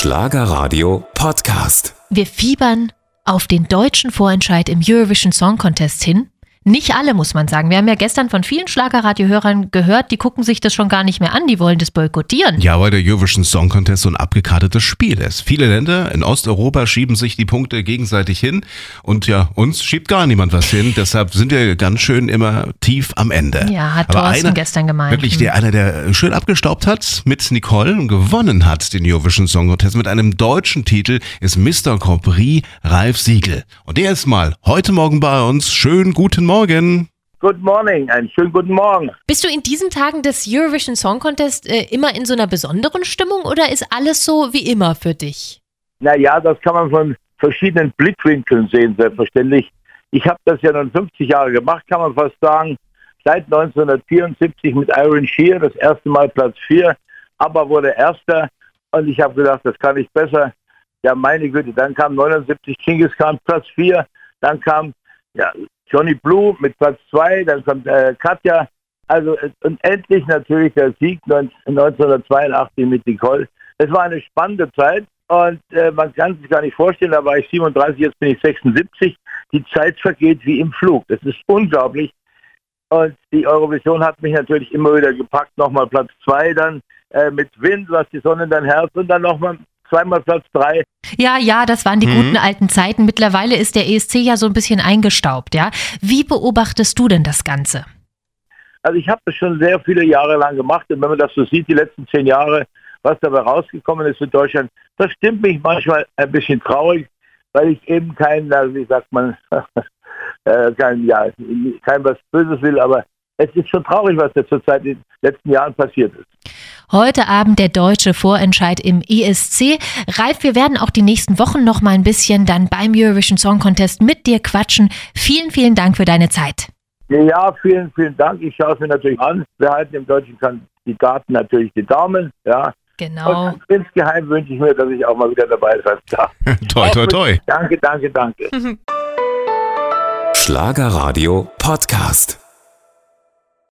Schlagerradio Podcast. Wir fiebern auf den deutschen Vorentscheid im Eurovision Song Contest hin. Nicht alle, muss man sagen. Wir haben ja gestern von vielen Schlagerradiohörern gehört, die gucken sich das schon gar nicht mehr an, die wollen das boykottieren. Ja, weil der Eurovision Song Contest so ein abgekartetes Spiel ist. Viele Länder in Osteuropa schieben sich die Punkte gegenseitig hin und ja, uns schiebt gar niemand was hin. Deshalb sind wir ganz schön immer tief am Ende. Ja, hat Aber Thorsten einer, gestern gemeint. Wirklich, Hm. der einer, der schön abgestaubt hat mit Nicole und gewonnen hat den Eurovision Song Contest mit einem deutschen Titel, ist Mr. Grand Prix Ralf Siegel. Und der ist mal heute Morgen bei uns. Schönen guten Morgen. Good morning, einen schönen guten Morgen. Bist du in diesen Tagen des Eurovision Song Contest äh, immer in so einer besonderen Stimmung oder ist alles so wie immer für dich? Naja, das kann man von verschiedenen Blickwinkeln sehen, selbstverständlich. Ich habe das ja nun 50 Jahre gemacht, kann man fast sagen. Seit 1974 mit Iron Shear, das erste Mal Platz 4, aber wurde Erster. Und ich habe gedacht, das kann ich besser. Ja, meine Güte, dann kam 79 Genghis Khan Platz 4, dann kam ja, Johnny Blue mit Platz 2, dann kommt äh, Katja. Also äh, und endlich natürlich der Sieg 19, 1982 mit Nicole. Es war eine spannende Zeit und äh, man kann sich gar nicht vorstellen, da war ich 37, jetzt bin ich 76. Die Zeit vergeht wie im Flug. Das ist unglaublich. Und die Eurovision hat mich natürlich immer wieder gepackt. Nochmal Platz 2 dann äh, mit Wind, was die Sonne in dein Herz und dann nochmal zweimal Platz 3. Ja, ja, das waren die guten alten Zeiten. Mittlerweile ist der ESC ja so ein bisschen eingestaubt, ja. Wie beobachtest du denn das Ganze? Also ich habe das schon sehr viele Jahre lang gemacht und wenn man das so sieht, die letzten zehn Jahre, was dabei rausgekommen ist in Deutschland, das stimmt mich manchmal ein bisschen traurig, weil ich eben kein, also wie sagt man, äh, kein, ja, kein was Böses will, aber es ist schon traurig, was da zurzeit in den letzten Jahren passiert ist. Heute Abend der deutsche Vorentscheid im ESC. Ralf, wir werden auch die nächsten Wochen noch mal ein bisschen dann beim Eurovision Song Contest mit dir quatschen. Vielen, vielen Dank für deine Zeit. Ja, vielen, vielen Dank. Ich schaue es mir natürlich an. Wir halten dem deutschen Kandidaten natürlich die Daumen. Ja. Genau. Und insgeheim wünsche ich mir, dass ich auch mal wieder dabei sein darf. toi, toi, toi. Danke, danke, danke. Schlagerradio Podcast.